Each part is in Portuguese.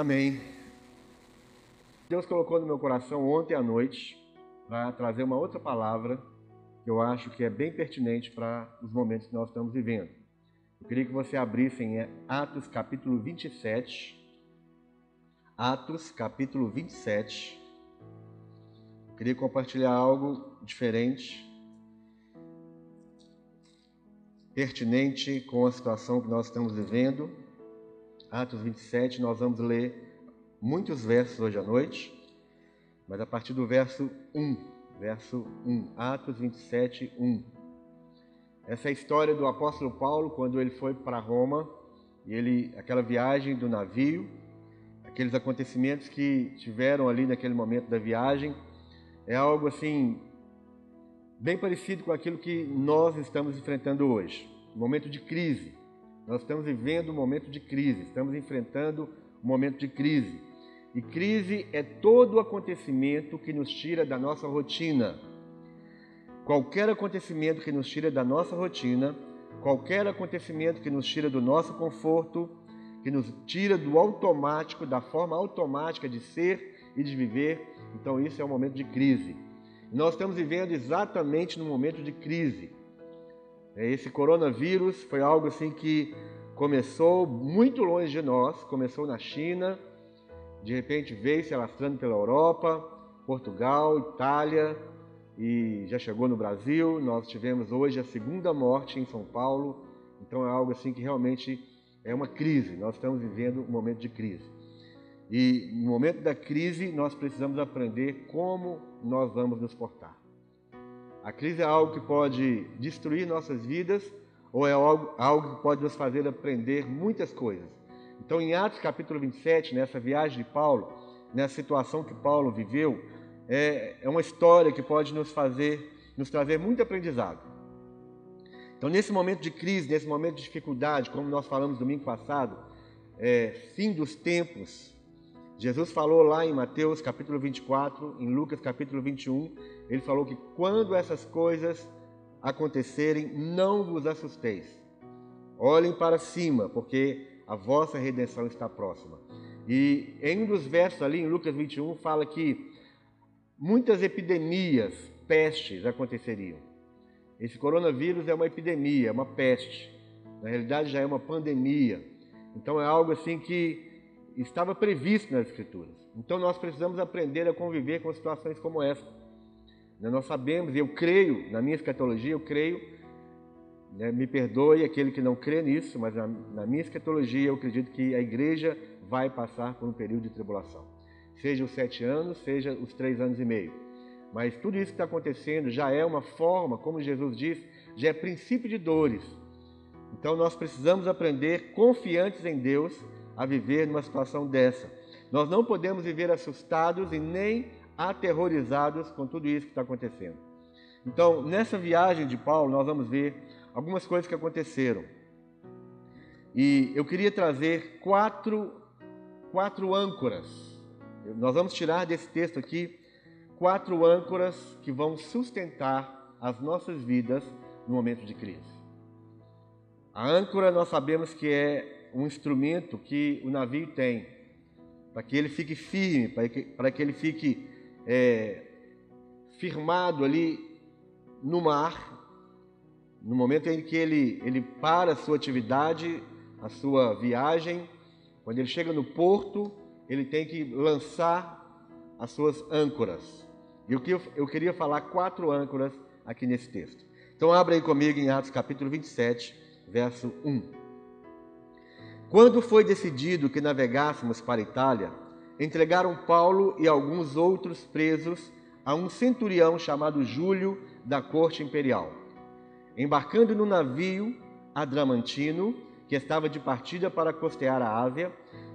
Amém. Deus colocou no meu coração ontem à noite para trazer uma outra palavra que eu acho que é bem pertinente para os momentos que nós estamos vivendo. Eu queria que você abrisse em Atos capítulo 27. Atos capítulo 27. Eu queria compartilhar algo diferente, pertinente com a situação que nós estamos vivendo. Atos 27, nós vamos ler muitos versos hoje à noite, mas a partir do verso 1, verso 1, Atos 27, 1. Essa é a história do apóstolo Paulo quando ele foi para Roma e ele aquela viagem do navio, aqueles acontecimentos que tiveram ali naquele momento da viagem, é algo assim bem parecido com aquilo que nós estamos enfrentando hoje, momento de crise. Nós estamos vivendo um momento de crise, estamos enfrentando um momento de crise. E crise é todo acontecimento que nos tira da nossa rotina. Qualquer acontecimento que nos tira da nossa rotina, qualquer acontecimento que nos tira do nosso conforto, que nos tira do automático, da forma automática de ser e de viver, então isso é um momento de crise. Nós estamos vivendo exatamente no momento de crise. É, esse coronavírus foi algo assim que começou muito longe de nós, começou na China, de repente veio se alastrando pela Europa, Portugal, Itália e já chegou no Brasil. Nós tivemos hoje a segunda morte em São Paulo, então é algo assim que realmente é uma crise. Nós estamos vivendo um momento de crise. E no momento da crise, nós precisamos aprender como nós vamos nos portar. A crise é algo que pode destruir nossas vidas ou é algo, algo que pode nos fazer aprender muitas coisas. Então, em Atos capítulo 27, nessa viagem de Paulo, nessa situação que Paulo viveu, é, é uma história que pode nos fazer, nos trazer muito aprendizado. Então, nesse momento de crise, nesse momento de dificuldade, como nós falamos domingo passado, é, fim dos tempos, Jesus falou lá em Mateus capítulo 24, em Lucas capítulo 21, ele falou que quando essas coisas acontecerem, não vos assusteis. Olhem para cima, porque a vossa redenção está próxima. E em um dos versos ali, em Lucas 21, fala que muitas epidemias, pestes aconteceriam. Esse coronavírus é uma epidemia, é uma peste. Na realidade, já é uma pandemia. Então, é algo assim que estava previsto nas Escrituras. Então, nós precisamos aprender a conviver com situações como essa. Nós sabemos, eu creio, na minha escatologia, eu creio né? Me perdoe aquele que não crê nisso, mas na, na minha escatologia eu acredito que a igreja vai passar por um período de tribulação. Seja os sete anos, seja os três anos e meio. Mas tudo isso que está acontecendo já é uma forma, como Jesus disse, já é princípio de dores. Então nós precisamos aprender, confiantes em Deus, a viver numa situação dessa. Nós não podemos viver assustados e nem aterrorizados com tudo isso que está acontecendo. Então, nessa viagem de Paulo, nós vamos ver algumas coisas que aconteceram. E eu queria trazer quatro, quatro âncoras. Nós vamos tirar desse texto aqui quatro âncoras que vão sustentar as nossas vidas no momento de crise. A âncora nós sabemos que é um instrumento que o navio tem para que ele fique firme, para que, para que ele fique é, firmado ali no mar no momento em que ele, ele para a sua atividade, a sua viagem, quando ele chega no porto, ele tem que lançar as suas âncoras. E o que eu, eu queria falar quatro âncoras aqui nesse texto. Então abra aí comigo em Atos capítulo 27, verso 1. Quando foi decidido que navegássemos para a Itália, entregaram Paulo e alguns outros presos a um centurião chamado Júlio da corte imperial Embarcando no navio Adramantino, que estava de partida para costear a Ásia,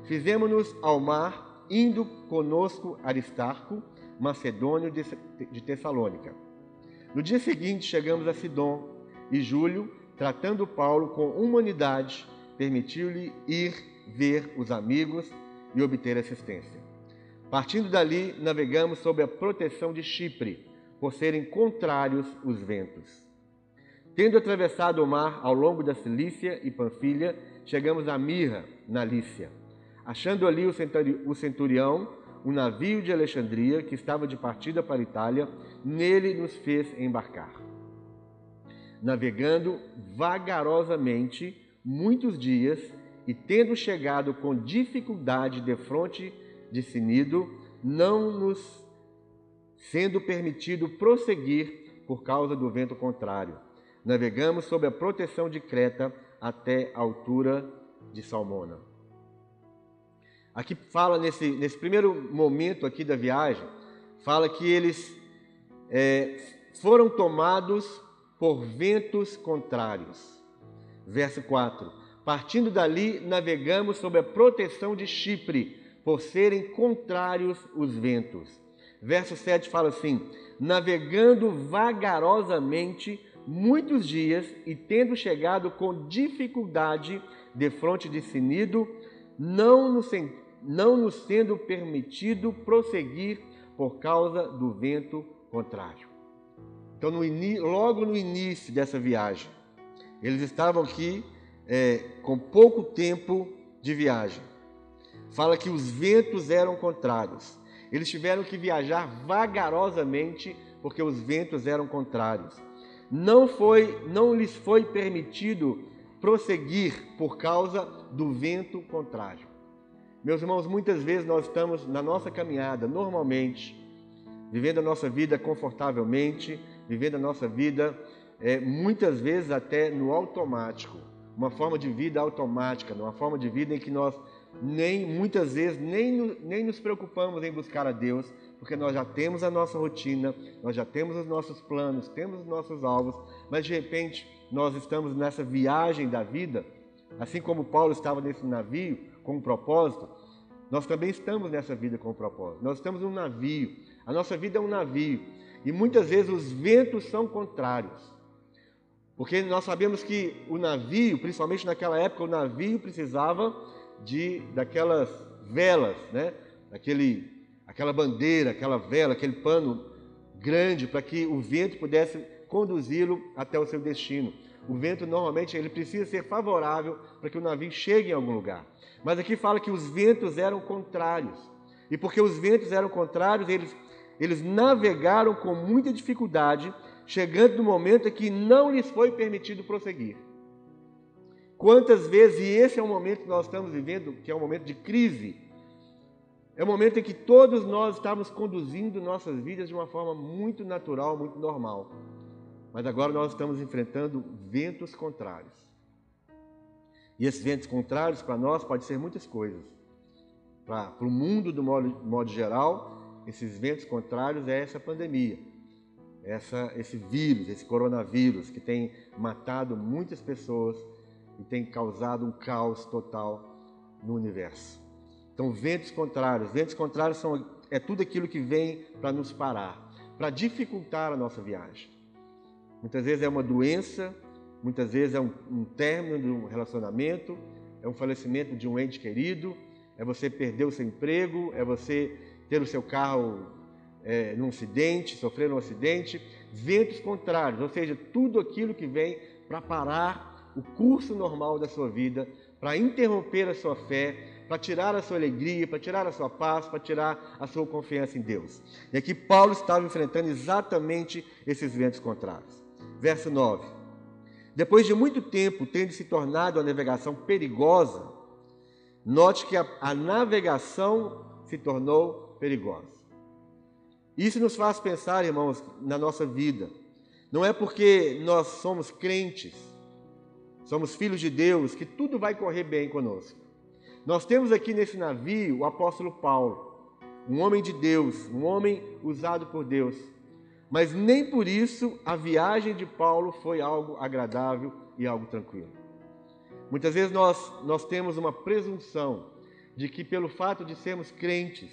fizemos-nos ao mar, indo conosco Aristarco, macedônio de Tessalônica. No dia seguinte chegamos a Sidom, e Júlio, tratando Paulo com humanidade, permitiu-lhe ir ver os amigos e obter assistência. Partindo dali, navegamos sob a proteção de Chipre, por serem contrários os ventos. Tendo atravessado o mar ao longo da Cilícia e Panfilha, chegamos a Mirra, na Lícia. achando ali o centurião, um navio de Alexandria que estava de partida para Itália, nele nos fez embarcar. Navegando vagarosamente muitos dias e tendo chegado com dificuldade de fronte de Sinido, não nos sendo permitido prosseguir por causa do vento contrário. Navegamos sob a proteção de Creta até a altura de Salmona. Aqui fala nesse, nesse primeiro momento aqui da viagem, fala que eles é, foram tomados por ventos contrários. Verso 4: Partindo dali, navegamos sob a proteção de Chipre, por serem contrários os ventos. Verso 7 fala assim: Navegando vagarosamente muitos dias e tendo chegado com dificuldade de fronte de Sinido, não nos não nos sendo permitido prosseguir por causa do vento contrário. Então, no logo no início dessa viagem, eles estavam aqui é, com pouco tempo de viagem. Fala que os ventos eram contrários. Eles tiveram que viajar vagarosamente porque os ventos eram contrários. Não foi, não lhes foi permitido prosseguir por causa do vento contrário. Meus irmãos, muitas vezes nós estamos na nossa caminhada, normalmente, vivendo a nossa vida confortavelmente, vivendo a nossa vida, é, muitas vezes até no automático, uma forma de vida automática, uma forma de vida em que nós nem muitas vezes nem, nem nos preocupamos em buscar a Deus, porque nós já temos a nossa rotina, nós já temos os nossos planos, temos os nossos alvos, mas de repente nós estamos nessa viagem da vida, assim como Paulo estava nesse navio, com um propósito, nós também estamos nessa vida com um propósito. Nós estamos num navio. A nossa vida é um navio. E muitas vezes os ventos são contrários. Porque nós sabemos que o navio, principalmente naquela época, o navio precisava de daquelas velas, né? Daquele, aquela bandeira, aquela vela, aquele pano grande para que o vento pudesse conduzi-lo até o seu destino. O vento normalmente ele precisa ser favorável para que o navio chegue em algum lugar. Mas aqui fala que os ventos eram contrários. E porque os ventos eram contrários, eles, eles navegaram com muita dificuldade, chegando no momento em que não lhes foi permitido prosseguir. Quantas vezes, e esse é o momento que nós estamos vivendo, que é um momento de crise, é o momento em que todos nós estamos conduzindo nossas vidas de uma forma muito natural, muito normal. Mas agora nós estamos enfrentando ventos contrários. E esses ventos contrários para nós pode ser muitas coisas. Para, para o mundo, do modo, modo geral, esses ventos contrários é essa pandemia, essa, esse vírus, esse coronavírus que tem matado muitas pessoas e tem causado um caos total no universo. Então, ventos contrários. Ventos contrários são, é tudo aquilo que vem para nos parar, para dificultar a nossa viagem. Muitas vezes é uma doença, muitas vezes é um, um término de um relacionamento, é um falecimento de um ente querido, é você perder o seu emprego, é você ter o seu carro é, num acidente, sofrer um acidente, ventos contrários, ou seja, tudo aquilo que vem para parar o curso normal da sua vida, para interromper a sua fé, para tirar a sua alegria, para tirar a sua paz, para tirar a sua confiança em Deus. E aqui Paulo estava enfrentando exatamente esses ventos contrários. Verso 9. Depois de muito tempo tendo se tornado a navegação perigosa, note que a, a navegação se tornou perigosa. Isso nos faz pensar, irmãos, na nossa vida. Não é porque nós somos crentes, somos filhos de Deus, que tudo vai correr bem conosco. Nós temos aqui nesse navio o apóstolo Paulo, um homem de Deus, um homem usado por Deus mas nem por isso a viagem de Paulo foi algo agradável e algo tranquilo. Muitas vezes nós, nós temos uma presunção de que, pelo fato de sermos crentes,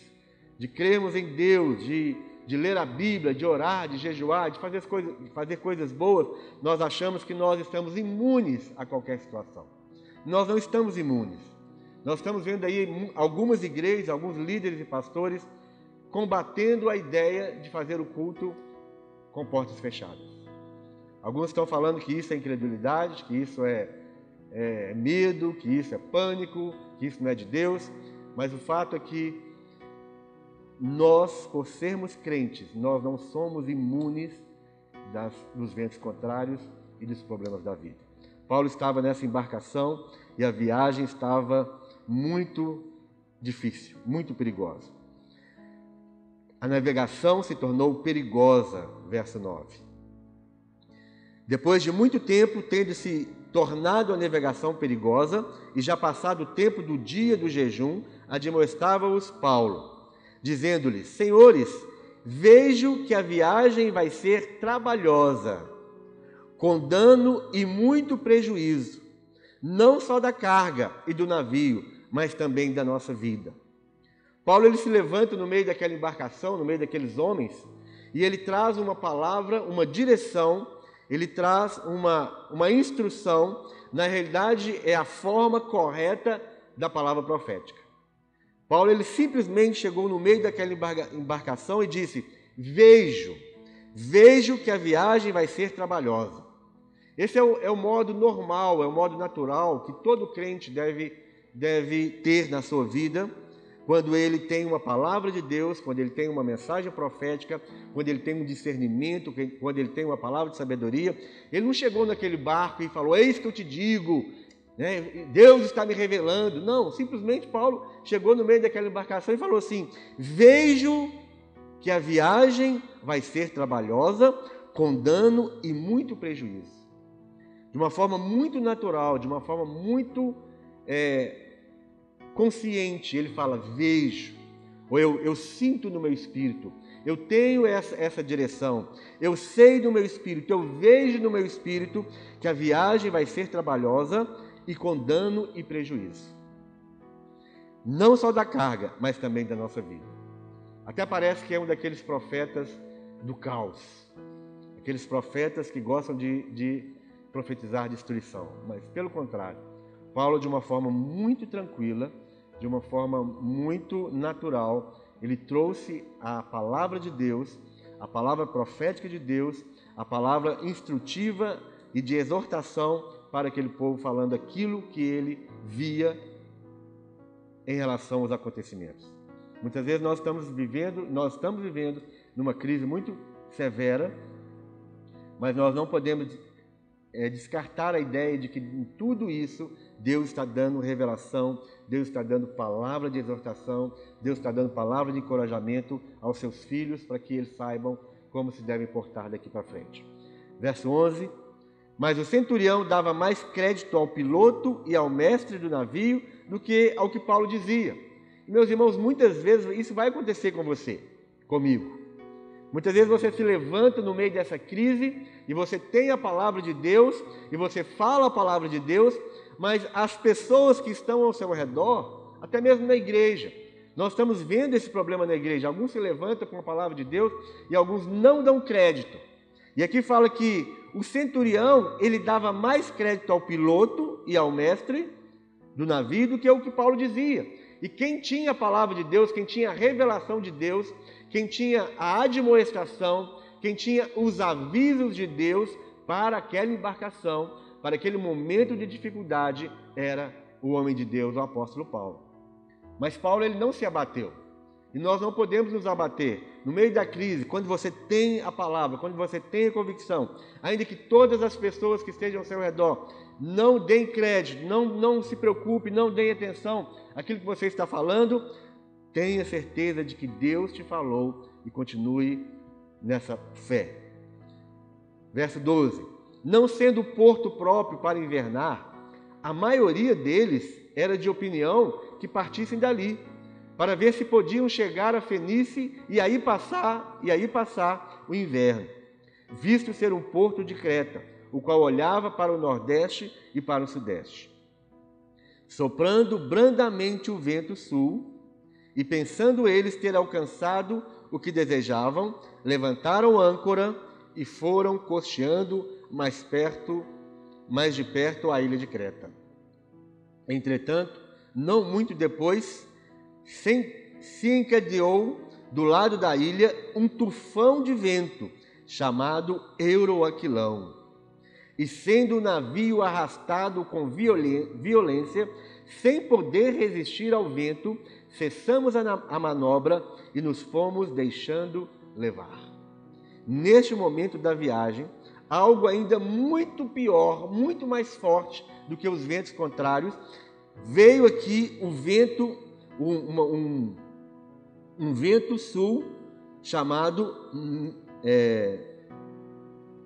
de crermos em Deus, de, de ler a Bíblia, de orar, de jejuar, de fazer, coisas, de fazer coisas boas, nós achamos que nós estamos imunes a qualquer situação. Nós não estamos imunes. Nós estamos vendo aí algumas igrejas, alguns líderes e pastores combatendo a ideia de fazer o culto com portas fechadas. Alguns estão falando que isso é incredulidade, que isso é, é medo, que isso é pânico, que isso não é de Deus. mas o fato é que nós, por sermos crentes, nós não somos imunes das, dos ventos contrários e dos problemas da vida. Paulo estava nessa embarcação e a viagem estava muito difícil, muito perigosa. A navegação se tornou perigosa, verso 9. Depois de muito tempo, tendo se tornado a navegação perigosa e já passado o tempo do dia do jejum, admoestava-os Paulo, dizendo-lhes: Senhores, vejo que a viagem vai ser trabalhosa, com dano e muito prejuízo, não só da carga e do navio, mas também da nossa vida. Paulo ele se levanta no meio daquela embarcação, no meio daqueles homens, e ele traz uma palavra, uma direção, ele traz uma, uma instrução, na realidade é a forma correta da palavra profética. Paulo ele simplesmente chegou no meio daquela embarcação e disse: Vejo, vejo que a viagem vai ser trabalhosa. Esse é o, é o modo normal, é o modo natural que todo crente deve, deve ter na sua vida quando ele tem uma palavra de Deus, quando ele tem uma mensagem profética, quando ele tem um discernimento, quando ele tem uma palavra de sabedoria, ele não chegou naquele barco e falou: Eis que eu te digo, né? Deus está me revelando. Não, simplesmente Paulo chegou no meio daquela embarcação e falou assim: Vejo que a viagem vai ser trabalhosa, com dano e muito prejuízo. De uma forma muito natural, de uma forma muito é, consciente, ele fala: vejo, ou eu, eu sinto no meu espírito, eu tenho essa, essa direção, eu sei no meu espírito, eu vejo no meu espírito que a viagem vai ser trabalhosa e com dano e prejuízo. Não só da carga, mas também da nossa vida. Até parece que é um daqueles profetas do caos, aqueles profetas que gostam de, de profetizar destruição, mas pelo contrário, Paulo, de uma forma muito tranquila, de uma forma muito natural, ele trouxe a palavra de Deus, a palavra profética de Deus, a palavra instrutiva e de exortação para aquele povo, falando aquilo que ele via em relação aos acontecimentos. Muitas vezes nós estamos vivendo, nós estamos vivendo numa crise muito severa, mas nós não podemos é, descartar a ideia de que em tudo isso Deus está dando revelação, Deus está dando palavra de exortação, Deus está dando palavra de encorajamento aos seus filhos para que eles saibam como se devem portar daqui para frente. Verso 11: Mas o centurião dava mais crédito ao piloto e ao mestre do navio do que ao que Paulo dizia. E, meus irmãos, muitas vezes isso vai acontecer com você, comigo. Muitas vezes você se levanta no meio dessa crise e você tem a palavra de Deus e você fala a palavra de Deus, mas as pessoas que estão ao seu redor, até mesmo na igreja, nós estamos vendo esse problema na igreja. Alguns se levantam com a palavra de Deus e alguns não dão crédito. E aqui fala que o centurião, ele dava mais crédito ao piloto e ao mestre do navio do que o que Paulo dizia. E quem tinha a palavra de Deus, quem tinha a revelação de Deus, quem tinha a admoestação, quem tinha os avisos de Deus para aquela embarcação, para aquele momento de dificuldade, era o homem de Deus, o apóstolo Paulo. Mas Paulo ele não se abateu. E nós não podemos nos abater. No meio da crise, quando você tem a palavra, quando você tem a convicção, ainda que todas as pessoas que estejam ao seu redor não deem crédito, não, não se preocupe, não deem atenção àquilo que você está falando, tenha certeza de que Deus te falou e continue nessa fé. Verso 12: Não sendo porto próprio para invernar, a maioria deles era de opinião que partissem dali, para ver se podiam chegar a Fenice e aí passar, e aí passar o inverno, visto ser um porto de Creta, o qual olhava para o nordeste e para o sudeste. Soprando brandamente o vento sul, e pensando eles ter alcançado o que desejavam, levantaram âncora e foram costeando mais perto, mais de perto a ilha de Creta. Entretanto, não muito depois, se encadeou do lado da ilha um tufão de vento chamado Euroaquilão. E sendo o navio arrastado com violência, sem poder resistir ao vento, cessamos a manobra e nos fomos deixando levar. Neste momento da viagem, algo ainda muito pior, muito mais forte do que os ventos contrários, veio aqui o vento, um, um, um vento sul chamado hum, é,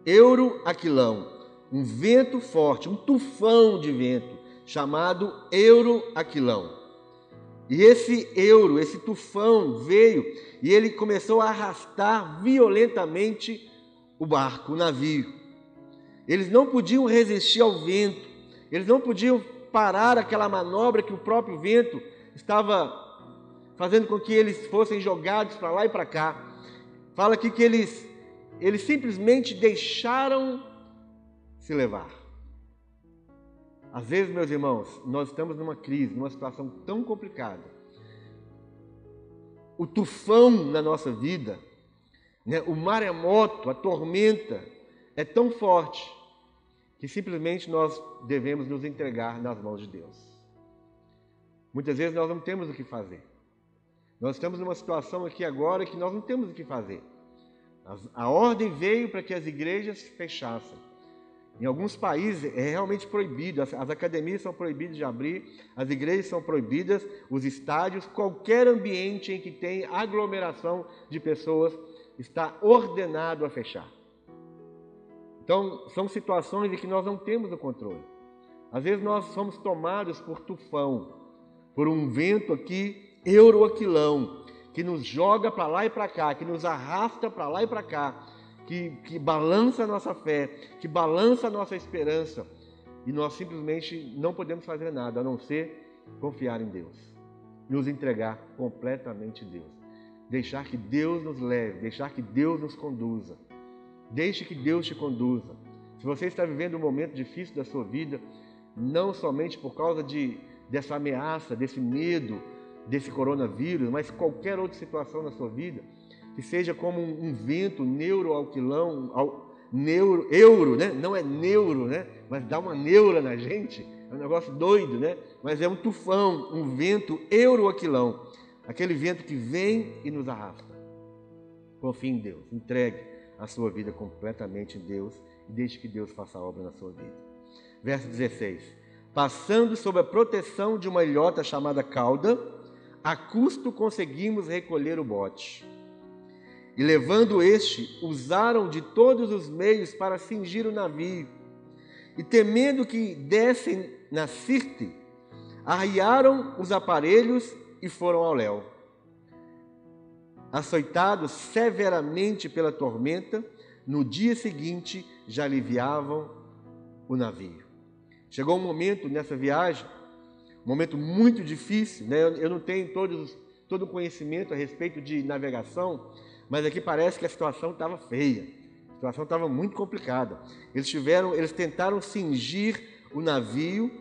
Euroaquilão, um vento forte, um tufão de vento chamado Euroaquilão. E esse euro, esse tufão veio e ele começou a arrastar violentamente o barco, o navio. Eles não podiam resistir ao vento, eles não podiam parar aquela manobra que o próprio vento estava fazendo com que eles fossem jogados para lá e para cá. Fala aqui que eles, eles simplesmente deixaram se levar. Às vezes, meus irmãos, nós estamos numa crise, numa situação tão complicada. O tufão na nossa vida, né, o maremoto, a tormenta é tão forte que simplesmente nós devemos nos entregar nas mãos de Deus. Muitas vezes nós não temos o que fazer. Nós estamos numa situação aqui agora que nós não temos o que fazer. A ordem veio para que as igrejas fechassem. Em alguns países é realmente proibido, as, as, academias são proibidas de abrir, as igrejas são proibidas, os estádios, qualquer ambiente em que tem aglomeração de pessoas está ordenado a fechar. Então, são situações em que nós não temos o controle. Às vezes nós somos tomados por tufão, por um vento aqui euroaquilão, que nos joga para lá e para cá, que nos arrasta para lá e para cá, que, que balança a nossa fé, que balança a nossa esperança. E nós simplesmente não podemos fazer nada a não ser confiar em Deus, nos entregar completamente a Deus, deixar que Deus nos leve, deixar que Deus nos conduza. Deixe que Deus te conduza. Se você está vivendo um momento difícil da sua vida, não somente por causa de, dessa ameaça, desse medo, desse coronavírus, mas qualquer outra situação na sua vida, que seja como um, vento neuroalquilão, ao, neuro, euro, né? Não é neuro, né? Mas dá uma neura na gente, é um negócio doido, né? Mas é um tufão, um vento euroaquilão, aquele vento que vem e nos arrasta. Confie em Deus, entregue a sua vida completamente em Deus e deixe que Deus faça a obra na sua vida. Verso 16: Passando sob a proteção de uma ilhota chamada cauda, a custo conseguimos recolher o bote. E levando este, usaram de todos os meios para cingir o navio. E temendo que dessem na Sirte, arriaram os aparelhos e foram ao léu. Açoitados severamente pela tormenta, no dia seguinte já aliviavam o navio. Chegou um momento nessa viagem um momento muito difícil, né? Eu não tenho todos, todo o conhecimento a respeito de navegação, mas aqui parece que a situação estava feia, a situação estava muito complicada. Eles tiveram, eles tentaram cingir o navio,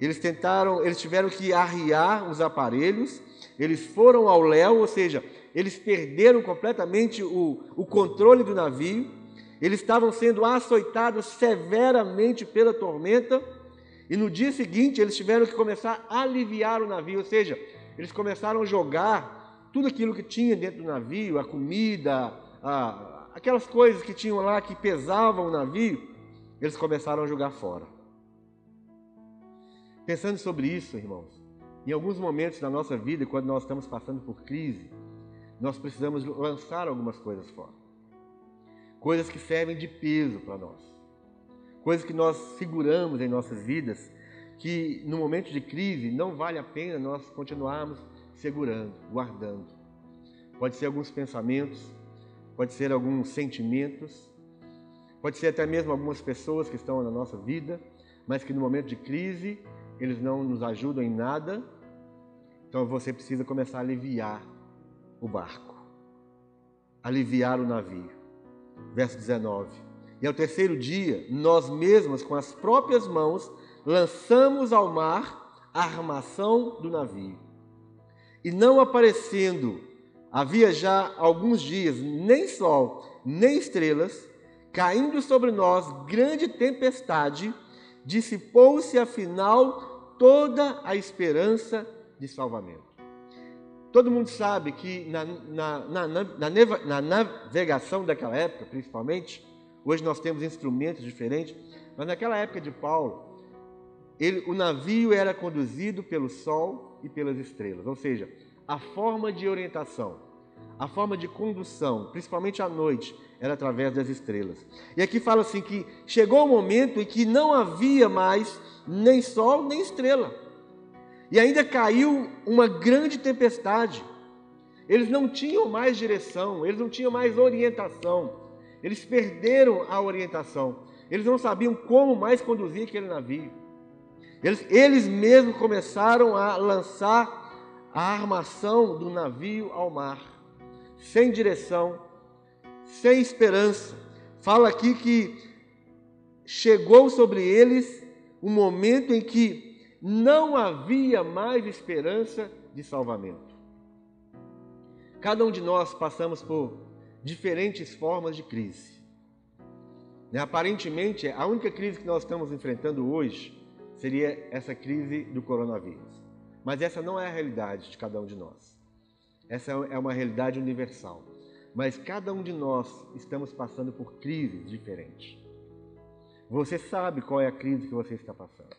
eles tentaram, eles tiveram que arriar os aparelhos, eles foram ao léu, ou seja, eles perderam completamente o, o controle do navio, eles estavam sendo açoitados severamente pela tormenta e no dia seguinte eles tiveram que começar a aliviar o navio, ou seja, eles começaram a jogar tudo aquilo que tinha dentro do navio, a comida, a, aquelas coisas que tinham lá que pesavam o navio, eles começaram a jogar fora. Pensando sobre isso, irmãos, em alguns momentos da nossa vida, quando nós estamos passando por crise, nós precisamos lançar algumas coisas fora. Coisas que servem de peso para nós coisas que nós seguramos em nossas vidas, que no momento de crise não vale a pena nós continuarmos segurando, guardando. Pode ser alguns pensamentos, pode ser alguns sentimentos, pode ser até mesmo algumas pessoas que estão na nossa vida, mas que no momento de crise eles não nos ajudam em nada. Então você precisa começar a aliviar o barco, aliviar o navio. Verso 19. E ao terceiro dia, nós mesmos, com as próprias mãos, lançamos ao mar a armação do navio. E não aparecendo, havia já alguns dias, nem sol, nem estrelas, caindo sobre nós grande tempestade, dissipou-se afinal toda a esperança de salvamento. Todo mundo sabe que na, na, na, na, navegação daquela época, principalmente, hoje nós temos instrumentos diferentes, mas naquela época de Paulo, ele, o navio era conduzido pelo sol e pelas estrelas, ou seja, a forma de orientação, a forma de condução, principalmente à noite, era através das estrelas. E aqui fala assim que chegou o um momento em que não havia mais nem sol nem estrela. E ainda caiu uma grande tempestade. Eles não tinham mais direção, eles não tinham mais orientação. Eles perderam a orientação. Eles não sabiam como mais conduzir aquele navio. Eles, eles mesmos começaram a lançar a armação do navio ao mar, sem direção, sem esperança. Fala aqui que chegou sobre eles um momento em que não havia mais esperança de salvamento. Cada um de nós passamos por diferentes formas de crise. Né, aparentemente, a única crise que nós estamos enfrentando hoje seria essa crise do coronavírus. Mas essa não é a realidade de cada um de nós. Essa é uma realidade universal. Mas cada um de nós estamos passando por crises diferentes. Você sabe qual é a crise que você está passando.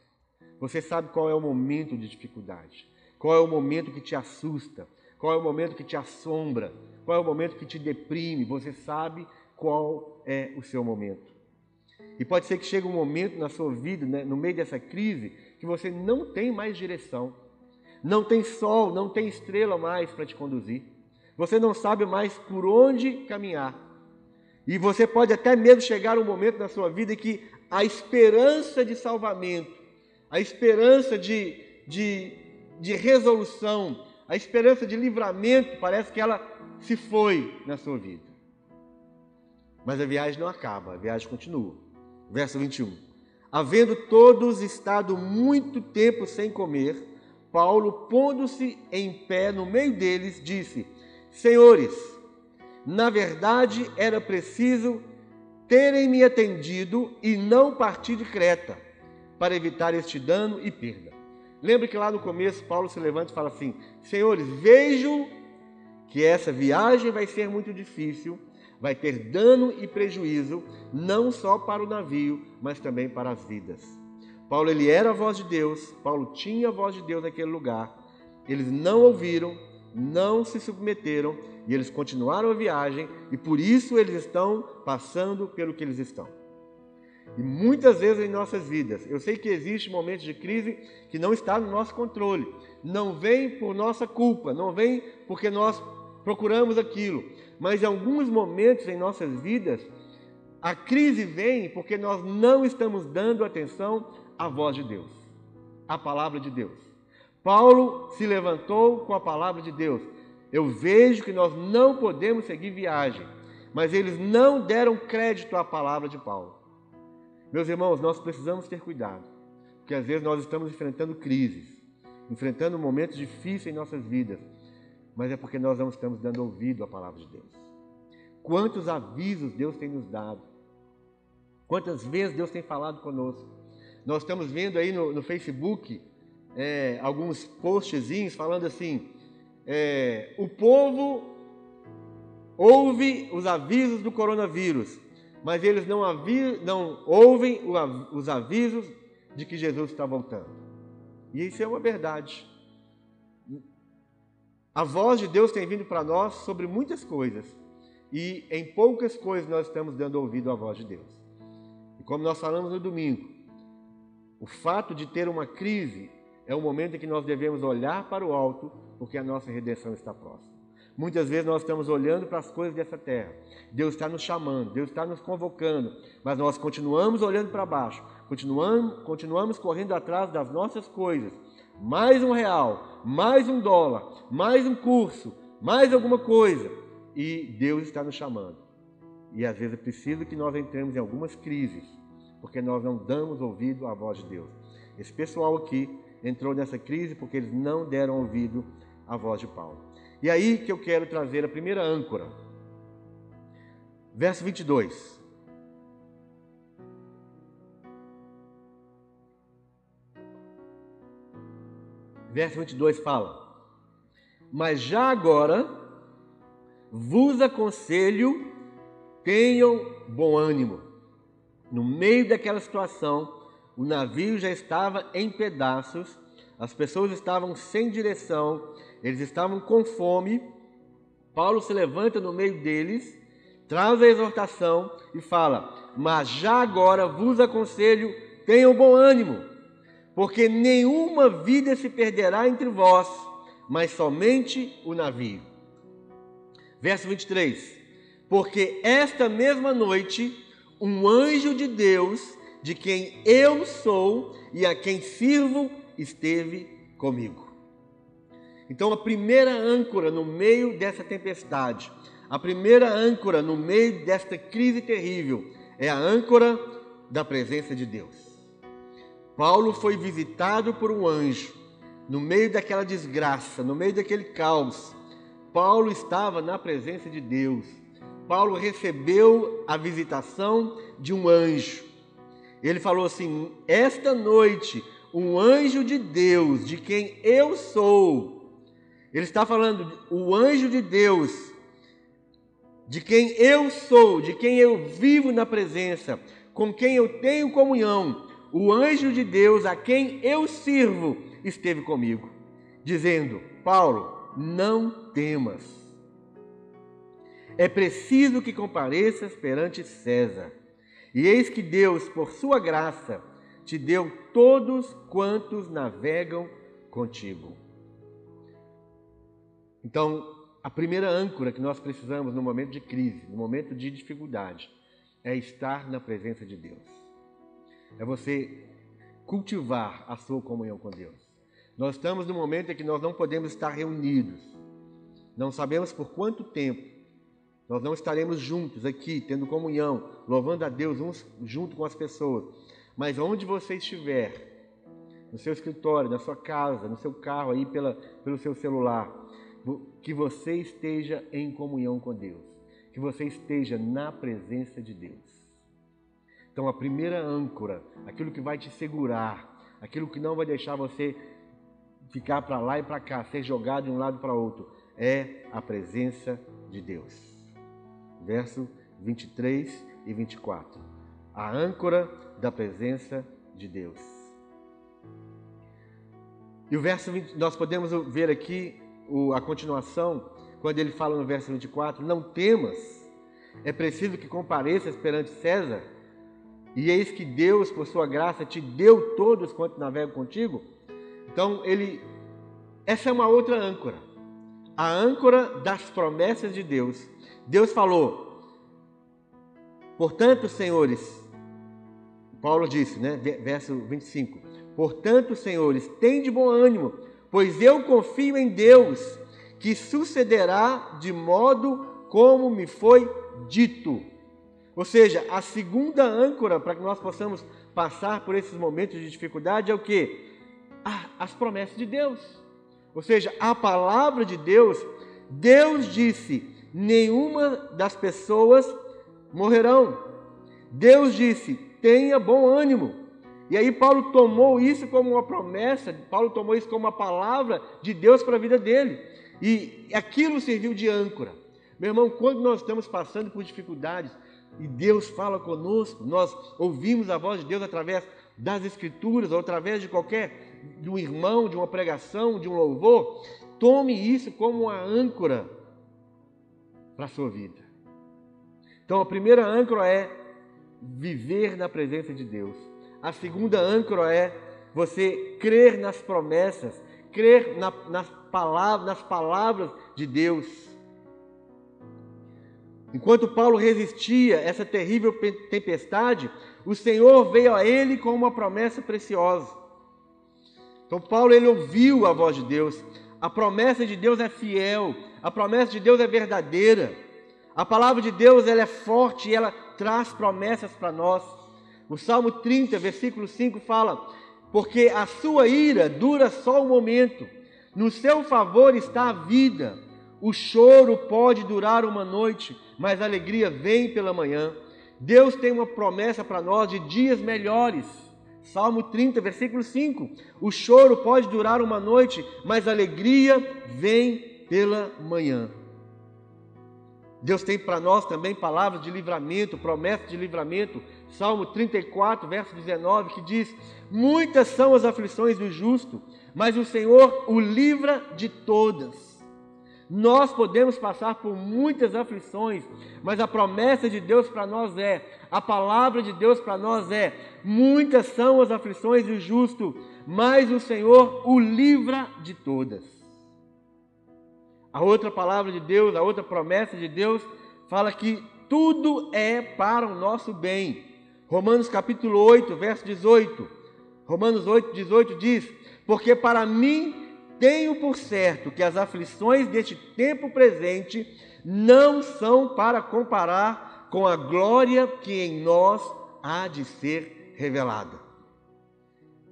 Você sabe qual é o momento de dificuldade. Qual é o momento que te assusta. Qual é o momento que te assombra. Qual é o momento que te deprime. Você sabe qual é o seu momento. E pode ser que chegue um momento na sua vida, né, no meio dessa crise, que você não tem mais direção, não tem sol, não tem estrela mais para te conduzir. Você não sabe mais por onde caminhar. E você pode até mesmo chegar um momento na sua vida que a esperança de salvamento, a esperança de, de, de resolução, a esperança de livramento, parece que ela se foi na sua vida. Mas a viagem não acaba, a viagem continua verso 21. Havendo todos estado muito tempo sem comer, Paulo, pondo-se em pé no meio deles, disse: Senhores, na verdade era preciso terem me atendido e não partir de Creta, para evitar este dano e perda. Lembre que lá no começo Paulo se levanta e fala assim: Senhores, vejo que essa viagem vai ser muito difícil vai ter dano e prejuízo, não só para o navio, mas também para as vidas. Paulo ele era a voz de Deus, Paulo tinha a voz de Deus naquele lugar. Eles não ouviram, não se submeteram e eles continuaram a viagem e por isso eles estão passando pelo que eles estão. E muitas vezes em nossas vidas, eu sei que existe momentos de crise que não está no nosso controle, não vem por nossa culpa, não vem porque nós procuramos aquilo, mas em alguns momentos em nossas vidas, a crise vem porque nós não estamos dando atenção à voz de Deus, à palavra de Deus. Paulo se levantou com a palavra de Deus. Eu vejo que nós não podemos seguir viagem, mas eles não deram crédito à palavra de Paulo. Meus irmãos, nós precisamos ter cuidado, porque às vezes nós estamos enfrentando crises, enfrentando momentos difíceis em nossas vidas mas é porque nós não estamos dando ouvido à palavra de Deus. Quantos avisos Deus tem nos dado? Quantas vezes Deus tem falado conosco? Nós estamos vendo aí no, no Facebook é, alguns postzinhos falando assim: é, o povo ouve os avisos do coronavírus, mas eles não, não ouvem os avisos de que Jesus está voltando. E isso é uma verdade. A voz de Deus tem vindo para nós sobre muitas coisas e em poucas coisas nós estamos dando ouvido à voz de Deus. E como nós falamos no domingo, o fato de ter uma crise é o momento em que nós devemos olhar para o alto, porque a nossa redenção está próxima. Muitas vezes nós estamos olhando para as coisas dessa terra. Deus está nos chamando, Deus está nos convocando, mas nós continuamos olhando para baixo, continuamos, continuamos correndo atrás das nossas coisas mais um real, mais um dólar, mais um curso, mais alguma coisa. E Deus está nos chamando. E às vezes é preciso que nós entremos em algumas crises, porque nós não damos ouvido à voz de Deus. Esse pessoal aqui entrou nessa crise porque eles não deram ouvido à voz de Paulo. E aí que eu quero trazer a primeira âncora. Verso 22. Verso 22 fala: Mas já agora vos aconselho, tenham bom ânimo. No meio daquela situação, o navio já estava em pedaços, as pessoas estavam sem direção, eles estavam com fome. Paulo se levanta no meio deles, traz a exortação e fala: Mas já agora vos aconselho, tenham bom ânimo, porque nenhuma vida se perderá entre vós, mas somente o navio. Verso 23: Porque esta mesma noite um anjo de Deus, de quem eu sou e a quem sirvo, esteve comigo. Então, a primeira âncora no meio dessa tempestade, a primeira âncora no meio desta crise terrível, é a âncora da presença de Deus. Paulo foi visitado por um anjo no meio daquela desgraça, no meio daquele caos. Paulo estava na presença de Deus. Paulo recebeu a visitação de um anjo. Ele falou assim: Esta noite, um anjo de Deus, de quem eu sou. Ele está falando, o anjo de Deus, de quem eu sou, de quem eu vivo na presença, com quem eu tenho comunhão, o anjo de Deus a quem eu sirvo, esteve comigo, dizendo: Paulo, não temas é preciso que compareças perante César. E eis que Deus, por sua graça, te deu todos quantos navegam contigo. Então, a primeira âncora que nós precisamos no momento de crise, no momento de dificuldade, é estar na presença de Deus. É você cultivar a sua comunhão com Deus. Nós estamos no momento em que nós não podemos estar reunidos. Não sabemos por quanto tempo nós não estaremos juntos aqui, tendo comunhão, louvando a Deus uns junto com as pessoas. Mas onde você estiver, no seu escritório, na sua casa, no seu carro, aí pela, pelo seu celular, que você esteja em comunhão com Deus, que você esteja na presença de Deus. Então, a primeira âncora, aquilo que vai te segurar, aquilo que não vai deixar você ficar para lá e para cá, ser jogado de um lado para outro, é a presença de Deus verso 23 e 24. A âncora da presença de Deus. E o verso 20, nós podemos ver aqui a continuação, quando ele fala no verso 24: Não temas, é preciso que compareças perante César, e eis que Deus, por sua graça, te deu todos quanto navegam contigo. Então, ele, essa é uma outra âncora, a âncora das promessas de Deus Deus falou, portanto, senhores, Paulo disse, né, verso 25: Portanto, senhores, tem de bom ânimo, pois eu confio em Deus, que sucederá de modo como me foi dito. Ou seja, a segunda âncora para que nós possamos passar por esses momentos de dificuldade é o que? As promessas de Deus. Ou seja, a palavra de Deus, Deus disse: nenhuma das pessoas morrerão. Deus disse: tenha bom ânimo. E aí Paulo tomou isso como uma promessa, Paulo tomou isso como uma palavra de Deus para a vida dele. E aquilo serviu de âncora. Meu irmão, quando nós estamos passando por dificuldades e Deus fala conosco, nós ouvimos a voz de Deus através das escrituras ou através de qualquer de um irmão, de uma pregação, de um louvor, tome isso como uma âncora para a sua vida. Então, a primeira âncora é viver na presença de Deus. A segunda âncora é você crer nas promessas, crer na, nas, palavras, nas palavras de Deus. Enquanto Paulo resistia essa terrível tempestade, o Senhor veio a ele com uma promessa preciosa. Então Paulo ele ouviu a voz de Deus. A promessa de Deus é fiel, a promessa de Deus é verdadeira. A palavra de Deus ela é forte e ela traz promessas para nós. O Salmo 30, versículo 5 fala: Porque a sua ira dura só um momento, no seu favor está a vida. O choro pode durar uma noite, mas a alegria vem pela manhã. Deus tem uma promessa para nós de dias melhores. Salmo 30, versículo 5. O choro pode durar uma noite, mas a alegria vem pela manhã. Deus tem para nós também palavras de livramento, promessas de livramento. Salmo 34, verso 19, que diz: Muitas são as aflições do justo, mas o Senhor o livra de todas. Nós podemos passar por muitas aflições, mas a promessa de Deus para nós é, a palavra de Deus para nós é: muitas são as aflições do justo, mas o Senhor o livra de todas. A outra palavra de Deus, a outra promessa de Deus, fala que tudo é para o nosso bem. Romanos capítulo 8, verso 18. Romanos 8, 18 diz: Porque para mim tenho por certo que as aflições deste tempo presente não são para comparar com a glória que em nós há de ser revelada.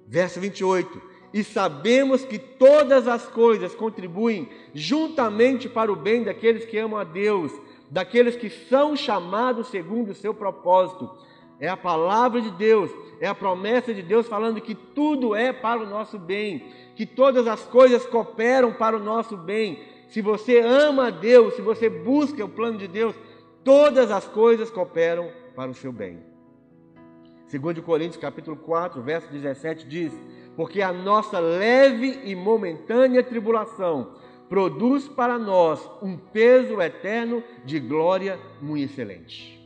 Verso 28 e sabemos que todas as coisas contribuem juntamente para o bem daqueles que amam a Deus, daqueles que são chamados segundo o seu propósito. É a palavra de Deus, é a promessa de Deus falando que tudo é para o nosso bem, que todas as coisas cooperam para o nosso bem. Se você ama a Deus, se você busca o plano de Deus, todas as coisas cooperam para o seu bem. Segundo Coríntios capítulo 4, verso 17 diz: porque a nossa leve e momentânea tribulação produz para nós um peso eterno de glória muito excelente.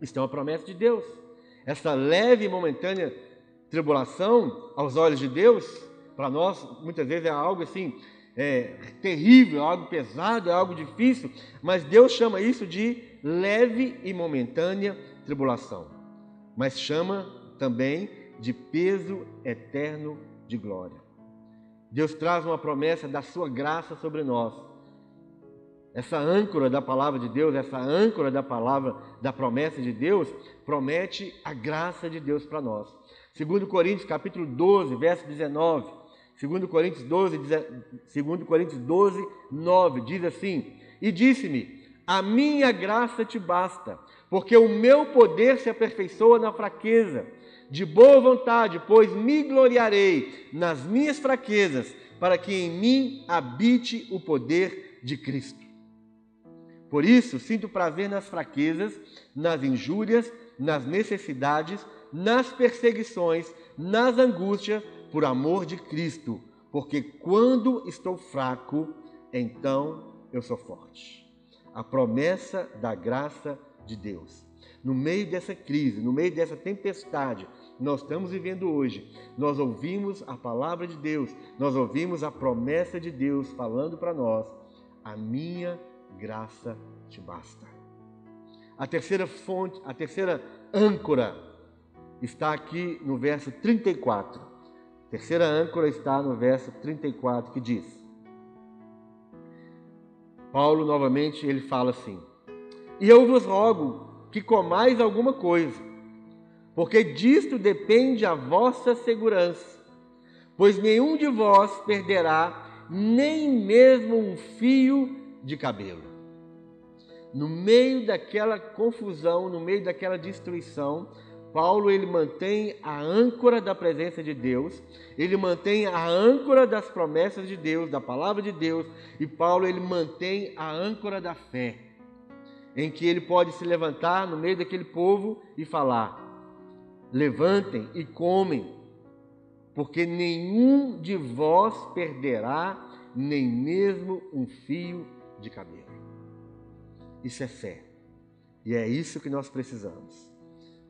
Isto é uma promessa de Deus. Essa leve e momentânea tribulação, aos olhos de Deus, para nós muitas vezes é algo assim é, terrível, é algo pesado, é algo difícil, mas Deus chama isso de leve e momentânea tribulação. Mas chama também de peso eterno de glória. Deus traz uma promessa da sua graça sobre nós. Essa âncora da palavra de Deus, essa âncora da palavra, da promessa de Deus, promete a graça de Deus para nós. Segundo Coríntios capítulo 12, verso 19. Segundo Coríntios 12, segundo Coríntios 12, 9, diz assim: E disse-me: A minha graça te basta, porque o meu poder se aperfeiçoa na fraqueza de boa vontade, pois me gloriarei nas minhas fraquezas, para que em mim habite o poder de Cristo. Por isso, sinto prazer nas fraquezas, nas injúrias, nas necessidades, nas perseguições, nas angústias, por amor de Cristo, porque quando estou fraco, então eu sou forte. A promessa da graça de Deus no meio dessa crise, no meio dessa tempestade nós estamos vivendo hoje, nós ouvimos a palavra de Deus, nós ouvimos a promessa de Deus falando para nós: a minha graça te basta. A terceira fonte, a terceira âncora está aqui no verso 34. A terceira âncora está no verso 34 que diz: Paulo novamente ele fala assim: E eu vos rogo que comais alguma coisa, porque disto depende a vossa segurança. Pois nenhum de vós perderá nem mesmo um fio de cabelo. No meio daquela confusão, no meio daquela destruição, Paulo ele mantém a âncora da presença de Deus, ele mantém a âncora das promessas de Deus, da palavra de Deus, e Paulo ele mantém a âncora da fé em que ele pode se levantar no meio daquele povo e falar: Levantem e comem, porque nenhum de vós perderá nem mesmo um fio de cabelo. Isso é fé. E é isso que nós precisamos.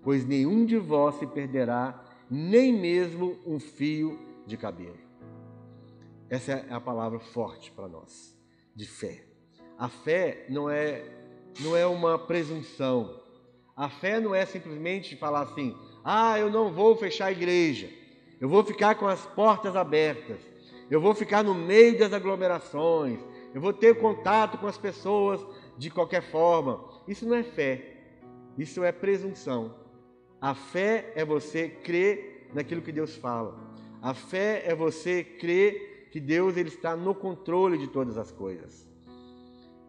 Pois nenhum de vós se perderá nem mesmo um fio de cabelo. Essa é a palavra forte para nós, de fé. A fé não é não é uma presunção. A fé não é simplesmente falar assim: ah, eu não vou fechar a igreja, eu vou ficar com as portas abertas, eu vou ficar no meio das aglomerações, eu vou ter contato com as pessoas de qualquer forma. Isso não é fé, isso é presunção. A fé é você crer naquilo que Deus fala. A fé é você crer que Deus ele está no controle de todas as coisas.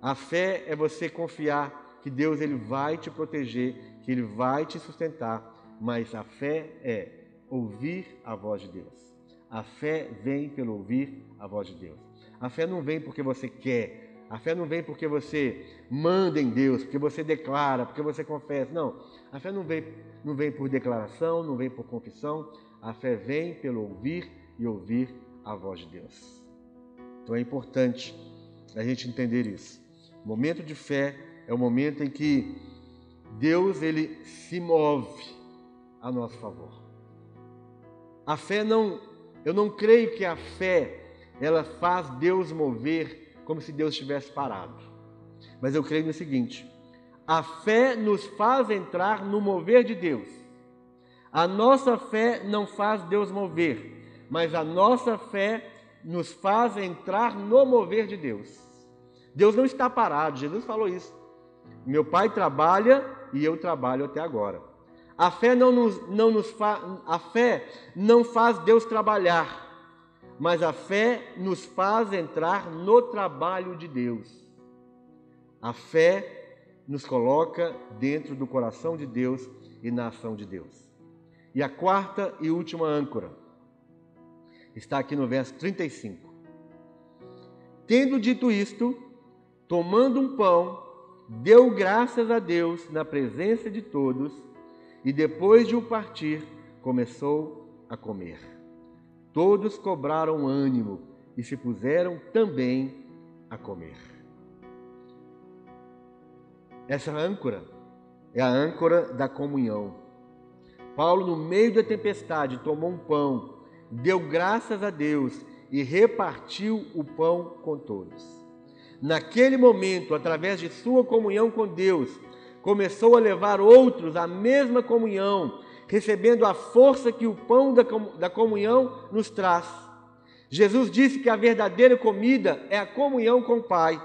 A fé é você confiar que Deus ele vai te proteger, que ele vai te sustentar, mas a fé é ouvir a voz de Deus. A fé vem pelo ouvir a voz de Deus. A fé não vem porque você quer. A fé não vem porque você manda em Deus, porque você declara, porque você confessa. Não. A fé não vem, não vem por declaração, não vem por confissão. A fé vem pelo ouvir e ouvir a voz de Deus. Então é importante a gente entender isso. Momento de fé é o momento em que Deus ele se move a nosso favor. A fé não, eu não creio que a fé ela faz Deus mover como se Deus estivesse parado. Mas eu creio no seguinte: a fé nos faz entrar no mover de Deus. A nossa fé não faz Deus mover, mas a nossa fé nos faz entrar no mover de Deus. Deus não está parado, Jesus falou isso. Meu pai trabalha e eu trabalho até agora. A fé não nos, não nos fa, a fé não faz Deus trabalhar, mas a fé nos faz entrar no trabalho de Deus. A fé nos coloca dentro do coração de Deus e na ação de Deus. E a quarta e última âncora está aqui no verso 35. Tendo dito isto, tomando um pão, deu graças a Deus na presença de todos e depois de o partir, começou a comer. Todos cobraram ânimo e se puseram também a comer. Essa âncora é a âncora da comunhão. Paulo, no meio da tempestade, tomou um pão, deu graças a Deus e repartiu o pão com todos. Naquele momento, através de sua comunhão com Deus, começou a levar outros à mesma comunhão, recebendo a força que o pão da comunhão nos traz. Jesus disse que a verdadeira comida é a comunhão com o Pai.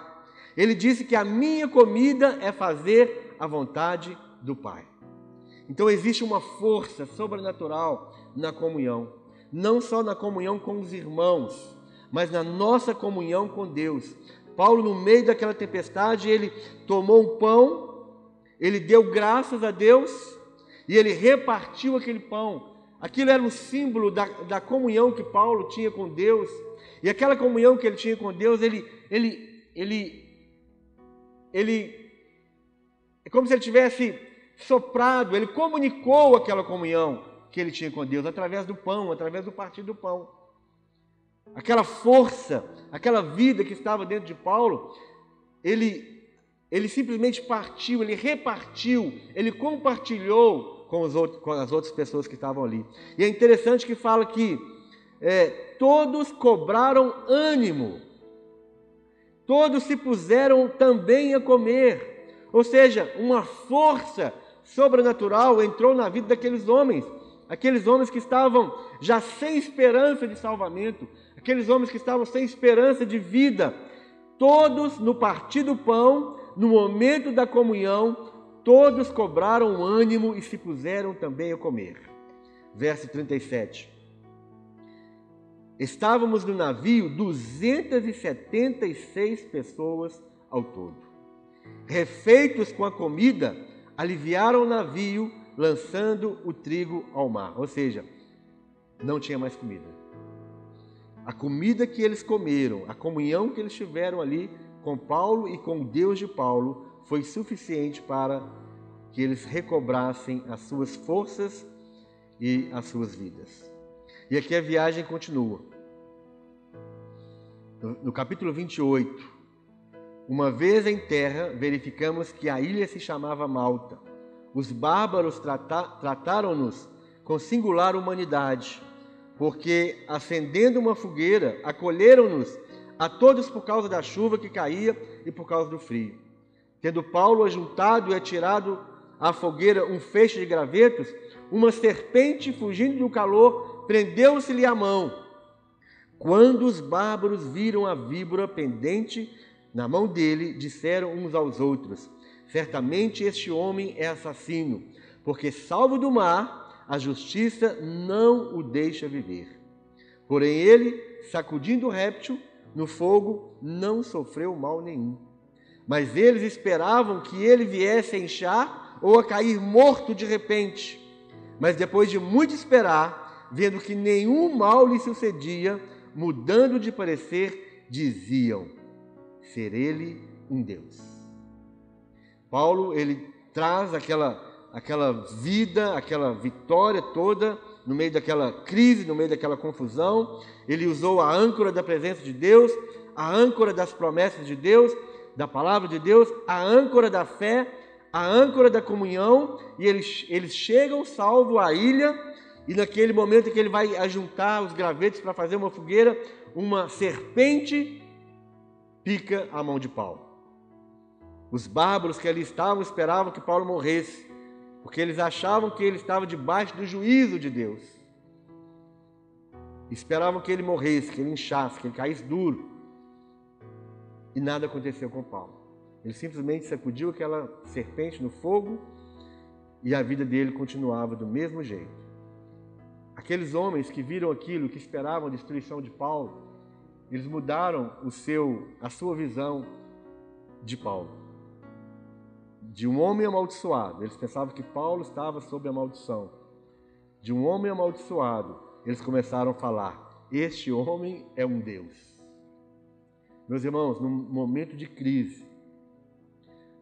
Ele disse que a minha comida é fazer a vontade do Pai. Então existe uma força sobrenatural na comunhão, não só na comunhão com os irmãos, mas na nossa comunhão com Deus. Paulo, no meio daquela tempestade, ele tomou um pão, ele deu graças a Deus e ele repartiu aquele pão. Aquilo era um símbolo da, da comunhão que Paulo tinha com Deus. E aquela comunhão que ele tinha com Deus, ele, ele, ele, ele, é como se ele tivesse soprado, ele comunicou aquela comunhão que ele tinha com Deus através do pão, através do partir do pão. Aquela força, aquela vida que estava dentro de Paulo, ele, ele simplesmente partiu, ele repartiu, ele compartilhou com, os outros, com as outras pessoas que estavam ali. E é interessante que fala que é, todos cobraram ânimo, todos se puseram também a comer, ou seja, uma força sobrenatural entrou na vida daqueles homens, aqueles homens que estavam já sem esperança de salvamento, aqueles homens que estavam sem esperança de vida, todos no partir do pão, no momento da comunhão, todos cobraram ânimo e se puseram também a comer. Verso 37. Estávamos no navio 276 pessoas ao todo. Refeitos com a comida, aliviaram o navio, lançando o trigo ao mar. Ou seja, não tinha mais comida. A comida que eles comeram, a comunhão que eles tiveram ali com Paulo e com o Deus de Paulo, foi suficiente para que eles recobrassem as suas forças e as suas vidas. E aqui a viagem continua. No, no capítulo 28, uma vez em terra, verificamos que a ilha se chamava Malta. Os bárbaros trata trataram-nos com singular humanidade, porque, acendendo uma fogueira, acolheram-nos a todos por causa da chuva que caía e por causa do frio. Tendo Paulo ajuntado e atirado à fogueira um feixe de gravetos, uma serpente, fugindo do calor, prendeu-se-lhe a mão. Quando os bárbaros viram a víbora pendente na mão dele, disseram uns aos outros: Certamente este homem é assassino, porque, salvo do mar, a justiça não o deixa viver. Porém, ele, sacudindo o réptil no fogo, não sofreu mal nenhum. Mas eles esperavam que ele viesse a inchar ou a cair morto de repente. Mas depois de muito esperar, vendo que nenhum mal lhe sucedia, mudando de parecer, diziam ser ele um Deus. Paulo, ele traz aquela aquela vida, aquela vitória toda no meio daquela crise, no meio daquela confusão. Ele usou a âncora da presença de Deus, a âncora das promessas de Deus, da palavra de Deus, a âncora da fé, a âncora da comunhão, e eles, eles chegam salvo à ilha, e naquele momento em que ele vai ajuntar os gravetos para fazer uma fogueira, uma serpente pica a mão de Paulo. Os bárbaros que ali estavam esperavam que Paulo morresse, porque eles achavam que ele estava debaixo do juízo de Deus. Esperavam que ele morresse, que ele inchasse, que ele caísse duro. E nada aconteceu com Paulo. Ele simplesmente sacudiu aquela serpente no fogo e a vida dele continuava do mesmo jeito. Aqueles homens que viram aquilo, que esperavam a destruição de Paulo, eles mudaram o seu, a sua visão de Paulo. De um homem amaldiçoado, eles pensavam que Paulo estava sob a maldição. De um homem amaldiçoado, eles começaram a falar: Este homem é um Deus. Meus irmãos, num momento de crise,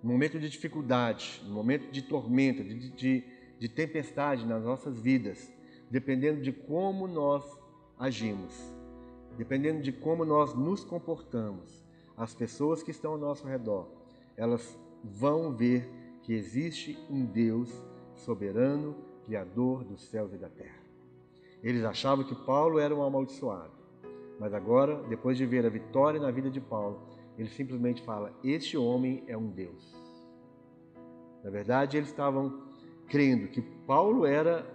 num momento de dificuldade, num momento de tormenta, de, de, de tempestade nas nossas vidas, dependendo de como nós agimos, dependendo de como nós nos comportamos, as pessoas que estão ao nosso redor, elas vão ver que existe um Deus soberano, Criador dos céus e da terra. Eles achavam que Paulo era um amaldiçoado, mas agora, depois de ver a vitória na vida de Paulo, ele simplesmente fala: Este homem é um Deus. Na verdade, eles estavam crendo que Paulo era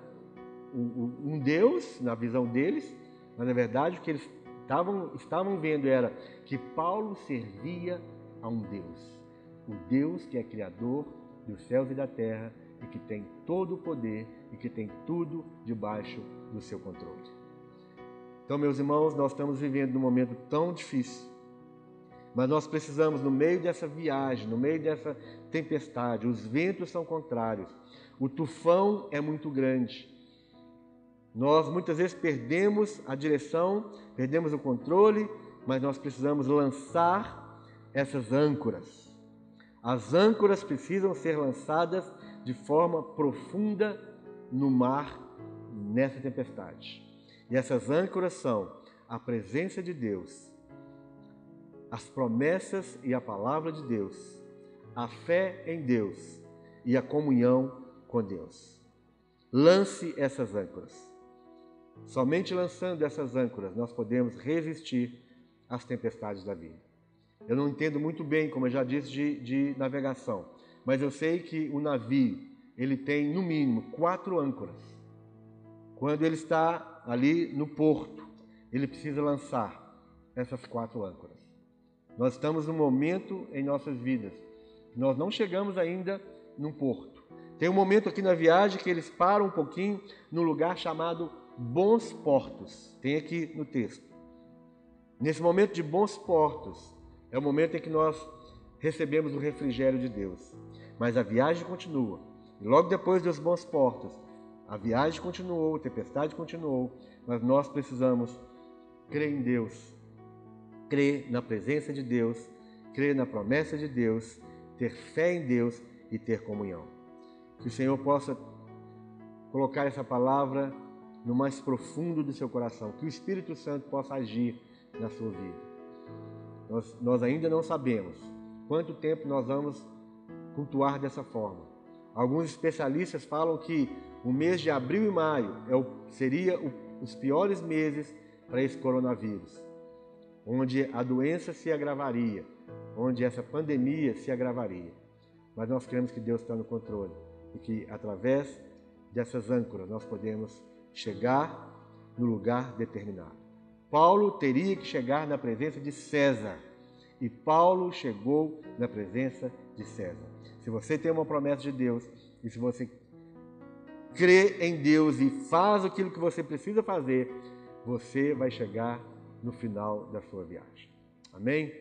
um Deus, na visão deles, mas na verdade o que eles estavam, estavam vendo era que Paulo servia a um Deus. O Deus que é Criador dos céus e da terra e que tem todo o poder e que tem tudo debaixo do seu controle. Então, meus irmãos, nós estamos vivendo num momento tão difícil, mas nós precisamos, no meio dessa viagem, no meio dessa tempestade, os ventos são contrários, o tufão é muito grande. Nós muitas vezes perdemos a direção, perdemos o controle, mas nós precisamos lançar essas âncoras. As âncoras precisam ser lançadas de forma profunda no mar nessa tempestade. E essas âncoras são a presença de Deus, as promessas e a palavra de Deus, a fé em Deus e a comunhão com Deus. Lance essas âncoras. Somente lançando essas âncoras nós podemos resistir às tempestades da vida. Eu não entendo muito bem, como eu já disse, de, de navegação, mas eu sei que o navio ele tem no mínimo quatro âncoras. Quando ele está ali no porto, ele precisa lançar essas quatro âncoras. Nós estamos num momento em nossas vidas, nós não chegamos ainda num porto. Tem um momento aqui na viagem que eles param um pouquinho no lugar chamado Bons Portos. Tem aqui no texto. Nesse momento de bons portos, é o momento em que nós recebemos o refrigério de Deus. Mas a viagem continua. E logo depois dos bons portos, a viagem continuou, a tempestade continuou, mas nós precisamos crer em Deus, crer na presença de Deus, crer na promessa de Deus, ter fé em Deus e ter comunhão. Que o Senhor possa colocar essa palavra no mais profundo do seu coração, que o Espírito Santo possa agir na sua vida. Nós, nós ainda não sabemos quanto tempo nós vamos cultuar dessa forma. Alguns especialistas falam que o mês de abril e maio é o, seria o, os piores meses para esse coronavírus onde a doença se agravaria, onde essa pandemia se agravaria. Mas nós cremos que Deus está no controle e que através dessas âncoras nós podemos chegar no lugar determinado. Paulo teria que chegar na presença de César e Paulo chegou na presença de César. Se você tem uma promessa de Deus e se você crê em Deus e faz aquilo que você precisa fazer, você vai chegar no final da sua viagem. Amém?